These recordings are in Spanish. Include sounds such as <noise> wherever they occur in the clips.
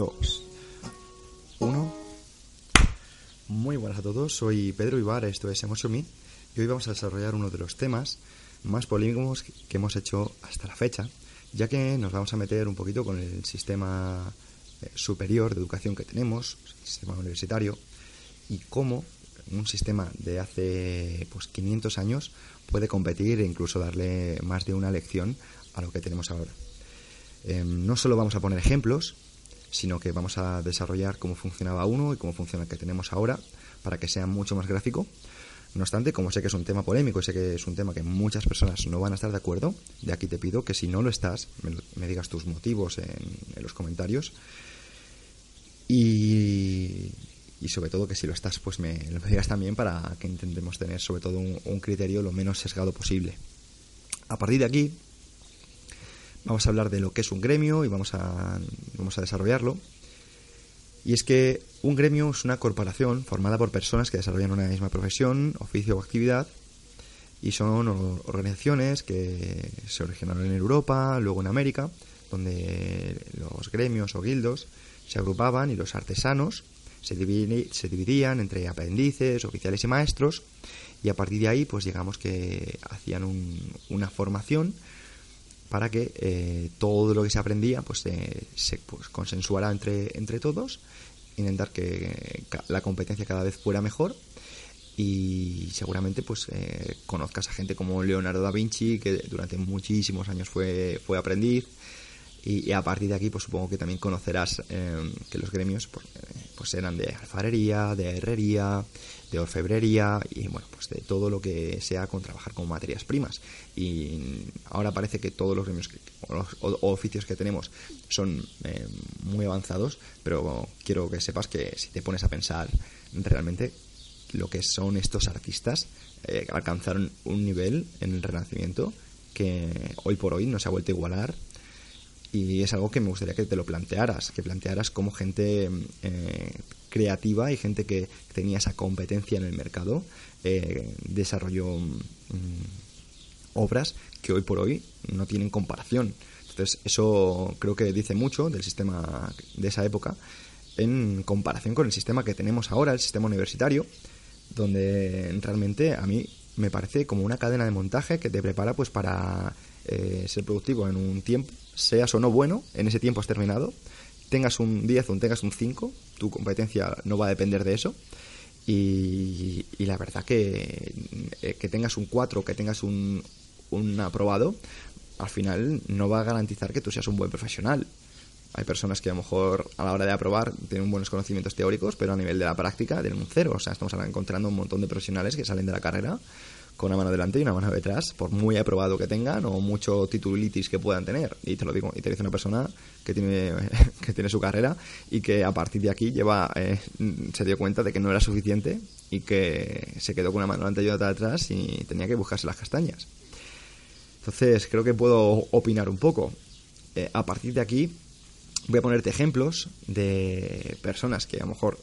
2, 1. Muy buenas a todos, soy Pedro Ibar, esto es Emotion y hoy vamos a desarrollar uno de los temas más polémicos que hemos hecho hasta la fecha, ya que nos vamos a meter un poquito con el sistema eh, superior de educación que tenemos, el sistema universitario, y cómo un sistema de hace pues 500 años puede competir e incluso darle más de una lección a lo que tenemos ahora. Em, no solo vamos a poner ejemplos, sino que vamos a desarrollar cómo funcionaba uno y cómo funciona el que tenemos ahora para que sea mucho más gráfico. No obstante, como sé que es un tema polémico y sé que es un tema que muchas personas no van a estar de acuerdo, de aquí te pido que si no lo estás, me, digas tus motivos en, los comentarios. Y, sobre todo que si lo estás, pues me lo digas también para que intentemos tener sobre todo un criterio lo menos sesgado posible. A partir de aquí, vamos a hablar de lo que es un gremio y vamos a, vamos a desarrollarlo. Y es que un gremio es una corporación formada por personas que desarrollan una misma profesión, oficio o actividad y son organizaciones que se originaron en Europa, luego en América, donde los gremios o guildos se agrupaban y los artesanos se, se dividían entre aprendices, oficiales y maestros y a partir de ahí pues digamos que hacían una formación para que eh, todo lo que se aprendía pues, eh, se pues, consensuara entre, entre todos, intentar que la competencia cada vez fuera mejor y seguramente pues eh, conozcas a gente como Leonardo da Vinci que durante muchísimos años fue, fue aprendiz y, a partir de aquí pues supongo que también conocerás que los gremios pues, pues eran de alfarería, de herrería, de orfebrería y bueno, pues de todo lo que sea con trabajar con materias primas. Y ahora parece que todos los gremios oficios que tenemos son eh, muy avanzados, pero quiero que sepas que si te pones a pensar realmente lo que son estos artistas, eh, alcanzaron un nivel en el Renacimiento que hoy por hoy no se ha vuelto a igualar y es algo que me gustaría que te lo plantearas, que plantearas como gente eh, creativa y gente que tenía esa competencia en el mercado eh, desarrolló mm, obras que hoy por hoy no tienen comparación. Entonces, eso creo que dice mucho del sistema de esa época en comparación con el sistema que tenemos ahora, el sistema universitario, donde realmente a mí me parece como una cadena de montaje que te prepara pues para eh, ser productivo en un tiempo, seas o no bueno, en ese tiempo has terminado, tengas un 10 o tengas un 5, tu competencia no va a depender de eso. Y, la verdad que, eh, que tengas un 4 o que tengas un, un aprobado, al final no va a garantizar que tú seas un buen profesional. Hay personas que a lo mejor a la hora de aprobar tienen buenos conocimientos teóricos, pero a nivel de la práctica tienen un cero. O sea, estamos encontrando un montón de profesionales que salen de la carrera con una mano delante y una mano detrás, por muy aprobado que tengan o mucho titulitis que puedan tener. Y te lo digo, y te dice una persona que tiene, <laughs> que tiene su carrera y que a partir de aquí lleva, eh, se dio cuenta de que no era suficiente y que se quedó con una mano delante y otra detrás y tenía que buscarse las castañas. Entonces, creo que puedo opinar un poco. Eh, a partir de aquí, voy a ponerte ejemplos de personas que a lo mejor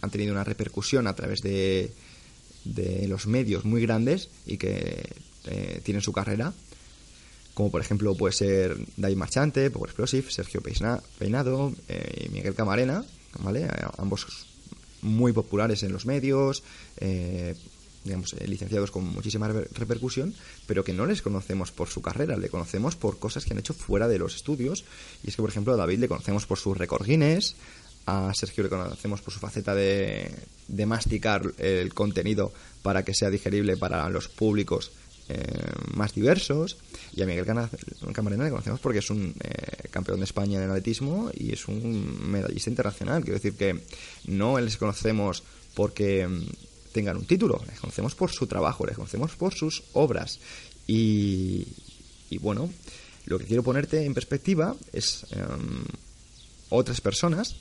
han tenido una repercusión a través de de los medios muy grandes y que eh, tienen su carrera, como por ejemplo puede ser Dai Marchante, Power Explosive, Sergio Peinado eh, y Miguel Camarena, ¿vale? Eh, ambos muy populares en los medios, digamos, licenciados con muchísima repercusión, pero que no les conocemos por su carrera, le conocemos por cosas que han hecho fuera de los estudios. Y es que, por ejemplo, a David le conocemos por sus récord Guinness, a Sergio le conocemos por su faceta de, de masticar el contenido para que sea digerible para los públicos eh, más diversos. Y a Miguel Camarena le conocemos porque es un eh, campeón de España en atletismo y es un medallista internacional. Quiero decir que no les conocemos porque mm, tengan un título, les conocemos por su trabajo, les conocemos por sus obras. Y, bueno, lo que quiero ponerte en perspectiva es em, otras personas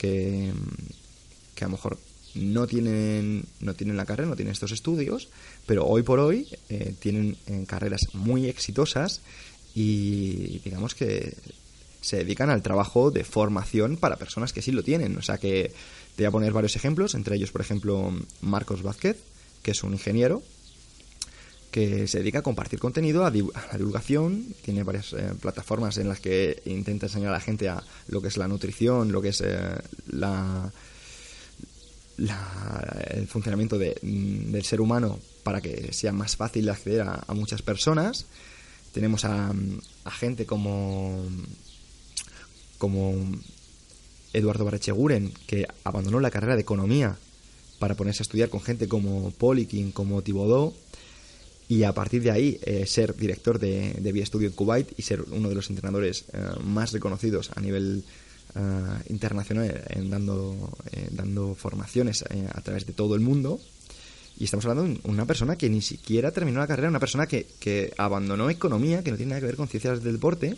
que, que a lo mejor no tienen, no tienen la carrera, no tienen estos estudios, pero hoy por hoy eh, tienen eh, carreras muy exitosas y digamos que se dedican al trabajo de formación para personas que sí lo tienen. O sea que te voy a poner varios ejemplos, entre ellos, por ejemplo, Marcos Vázquez, que es un ingeniero que se dedica a compartir contenido, a, la divulgación, tiene varias eh, plataformas en las que intenta enseñar a la gente a lo que es la nutrición, lo que es la, el funcionamiento mm, del ser humano para que sea más fácil acceder a, muchas personas. Tenemos a, a, gente como, como Eduardo Barrecheguren, que abandonó la carrera de economía para ponerse a estudiar con gente como Polikin, como Tibodó, y a partir de ahí eh, ser director de, de Vía Estudio en Kuwait y ser uno de los entrenadores eh, más reconocidos a nivel eh, internacional en dando, eh, dando formaciones eh, a través de todo el mundo. Y estamos hablando de una persona que ni siquiera terminó la carrera, una persona que, que abandonó economía, que no tiene nada que ver con ciencias del deporte.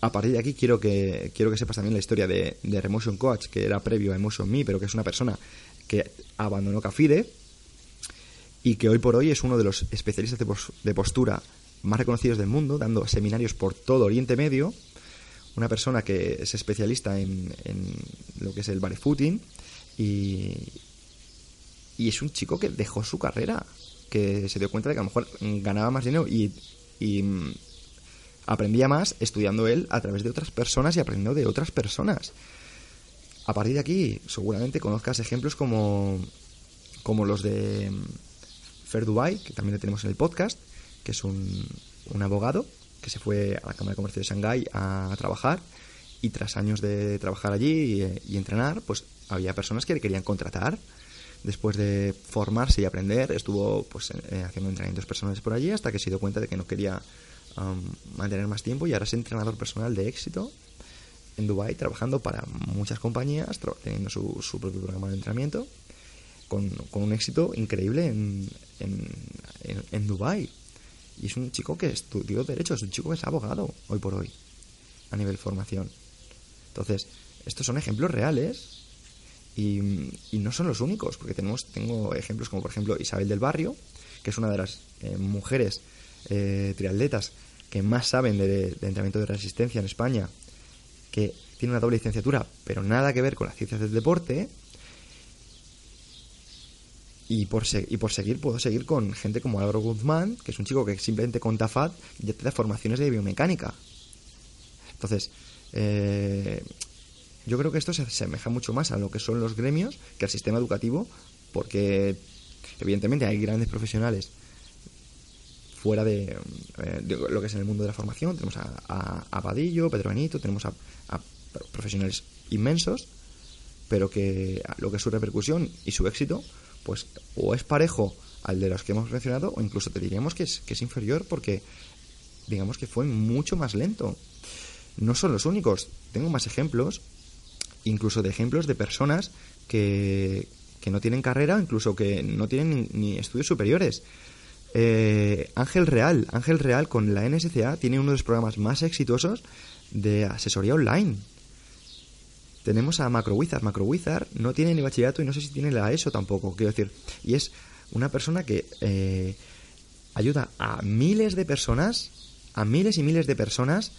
A partir de aquí quiero que, quiero que sepas también la historia de, de Remotion Coach, que era previo a Emotion Me, pero que es una persona que abandonó Cafide y que hoy por hoy es uno de los especialistas de, postura más reconocidos del mundo, dando seminarios por todo Oriente Medio una persona que es especialista en, lo que es el barefooting y, y es un chico que dejó su carrera, que se dio cuenta de que a lo mejor ganaba más dinero y, y mm, aprendía más estudiando él a través de otras personas y aprendiendo de otras personas. A partir de aquí, seguramente conozcas ejemplos como, como los de mm, Fer Dubai, que también le tenemos en el podcast, que es un, abogado que se fue a la Cámara de Comercio de Shanghái a, trabajar y tras años de trabajar allí y, entrenar, pues había personas que le querían contratar. Después de formarse y aprender, estuvo pues eh, haciendo entrenamientos personales por allí hasta que se dio cuenta de que no quería um, mantener más tiempo y ahora es entrenador personal de éxito en Dubai trabajando para muchas compañías, teniendo su propio programa de entrenamiento, con, un éxito increíble en, en, en, Dubai. Y es un chico que estudió Derecho, es un chico que es abogado hoy por hoy, a nivel formación. Entonces, estos son ejemplos reales y, no son los únicos, porque tenemos, tengo ejemplos como por ejemplo Isabel del Barrio, que es una de las eh, mujeres eh, triatletas que más saben de, entrenamiento de resistencia en España, que tiene una doble licenciatura, pero nada que ver con las ciencias del deporte, y por, y por seguir, puedo seguir con gente como Álvaro Guzmán, que es un chico que simplemente con TAFAT ya te da formaciones de biomecánica. Entonces, eh, yo creo que esto se asemeja mucho más a lo que son los gremios que al sistema educativo, porque evidentemente hay grandes profesionales fuera de, eh, lo que es en el mundo de la formación. Tenemos a, a, Padillo, Pedro Benito, tenemos a, a, profesionales inmensos, pero que lo que es su repercusión y su éxito pues o es parejo al de los que hemos mencionado o incluso te diríamos que es, que es inferior porque digamos que fue mucho más lento. No son los únicos, tengo más ejemplos, incluso de ejemplos de personas que, que no tienen carrera, incluso que no tienen ni, estudios superiores. Eh, Ángel Real, Ángel Real con la NSCA tiene uno de los programas más exitosos de asesoría online. Tenemos a MacroWizard. MacroWizard no tiene ni bachillerato y no sé si tiene la ESO tampoco, quiero decir. Y es una persona que eh, ayuda a miles de personas, a miles y miles de personas,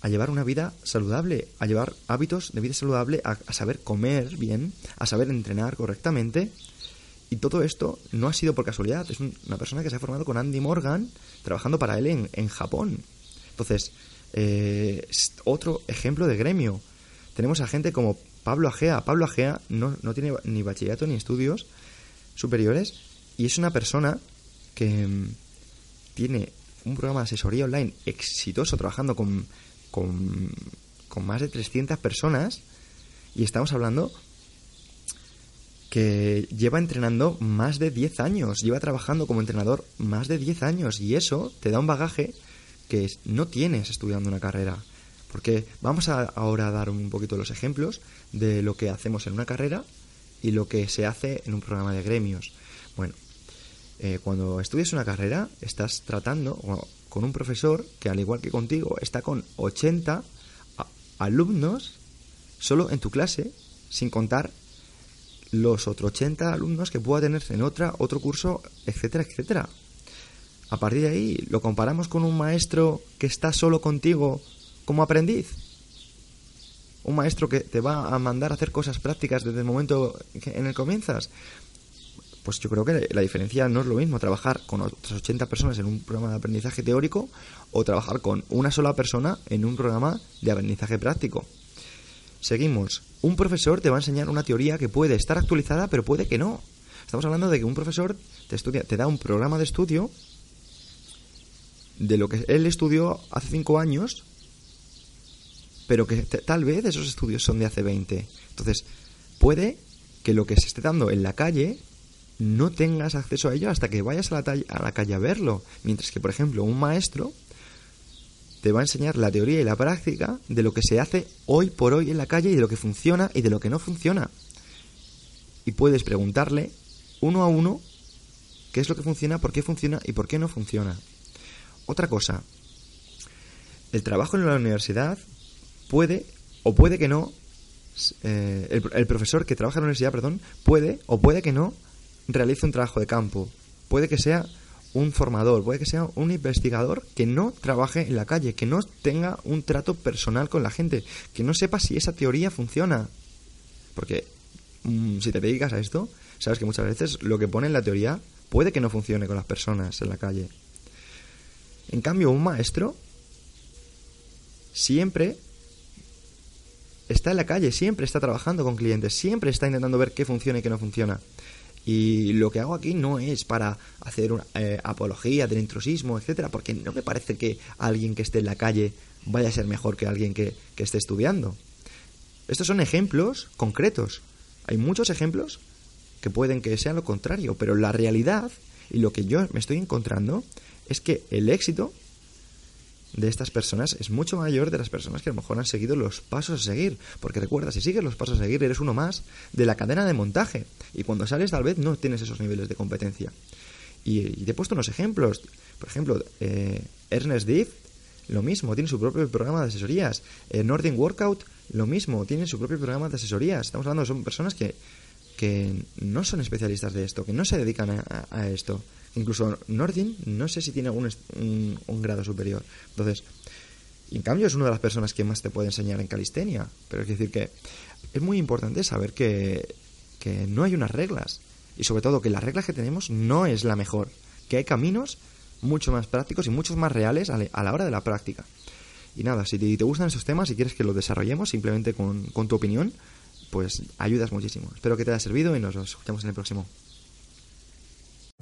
a llevar una vida saludable, a llevar hábitos de vida saludable, a, saber comer bien, a saber entrenar correctamente. Y todo esto no ha sido por casualidad. Es una persona que se ha formado con Andy Morgan trabajando para él en, en Japón. Entonces, eh, otro ejemplo de gremio tenemos a gente como Pablo Agea. Pablo Agea no, no tiene ni bachillerato ni estudios superiores y es una persona que mm, tiene un programa de asesoría online exitoso trabajando con, con, con más de 300 personas y estamos hablando que lleva entrenando más de 10 años, lleva trabajando como entrenador más de 10 años y eso te da un bagaje que no tienes estudiando una carrera. Porque vamos a ahora a dar un poquito los ejemplos de lo que hacemos en una carrera y lo que se hace en un programa de gremios. Bueno, eh, cuando estudias una carrera, estás tratando con un profesor que, al igual que contigo, está con 80 alumnos solo en tu clase, sin contar los otros 80 alumnos que pueda tener en otra, otro curso, etcétera, etcétera. A partir de ahí, lo comparamos con un maestro que está solo contigo como aprendiz. Un maestro que te va a mandar a hacer cosas prácticas desde el momento en el que comienzas. Pues yo creo que la diferencia no es lo mismo trabajar con otras 80 personas en un programa de aprendizaje teórico o trabajar con una sola persona en un programa de aprendizaje práctico. Seguimos. Un profesor te va a enseñar una teoría que puede estar actualizada, pero puede que no. Estamos hablando de que un profesor te, estudia, te da un programa de estudio de lo que él estudió hace cinco años, pero que tal vez esos estudios son de hace 20. Entonces, puede que lo que se esté dando en la calle no tengas acceso a ello hasta que vayas a la, a la calle a verlo. Mientras que, por ejemplo, un maestro te va a enseñar la teoría y la práctica de lo que se hace hoy por hoy en la calle y de lo que funciona y de lo que no funciona. Y puedes preguntarle uno a uno qué es lo que funciona, por qué funciona y por qué no funciona. Otra cosa, el trabajo en la universidad puede o puede que no, eh, el, profesor que trabaja en la universidad, perdón, puede o puede que no realice un trabajo de campo. Puede que sea un formador, puede que sea un investigador que no trabaje en la calle, que no tenga un trato personal con la gente, que no sepa si esa teoría funciona. Porque mm, si te dedicas a esto, sabes que muchas veces lo que pone en la teoría puede que no funcione con las personas en la calle. En cambio, un maestro siempre está en la calle, siempre está trabajando con clientes, siempre está intentando ver qué funciona y qué no funciona. Y lo que hago aquí no es para hacer una eh, apología del intrusismo, etcétera, porque no me parece que alguien que esté en la calle vaya a ser mejor que alguien que, que esté estudiando. Estos son ejemplos concretos. Hay muchos ejemplos que pueden que sean lo contrario, pero la realidad y lo que yo me estoy encontrando es que el éxito de estas personas es mucho mayor de las personas que a lo mejor han seguido los pasos a seguir. Porque recuerda, si sigues los pasos a seguir, eres uno más de la cadena de montaje. Y cuando sales, tal vez no tienes esos niveles de competencia. Y, te he puesto unos ejemplos. Por ejemplo, eh, Ernest Diff, lo mismo, tiene su propio programa de asesorías. Eh, Nordin Workout, lo mismo, tiene su propio programa de asesorías. Estamos hablando, son personas que, que no son especialistas de esto, que no se dedican a esto. Incluso Nordin, no sé si tiene un, un, grado superior. Entonces, en cambio es una de las personas que más te puede enseñar en calistenia. Pero es decir que es muy importante saber que, que no hay unas reglas. Y sobre todo que la regla que tenemos no es la mejor. Que hay caminos mucho más prácticos y muchos más reales a la hora de la práctica. Y nada, si te, te gustan esos temas y quieres que los desarrollemos simplemente con tu opinión, pues ayudas muchísimo. Espero que te haya servido y nos escuchamos en el próximo.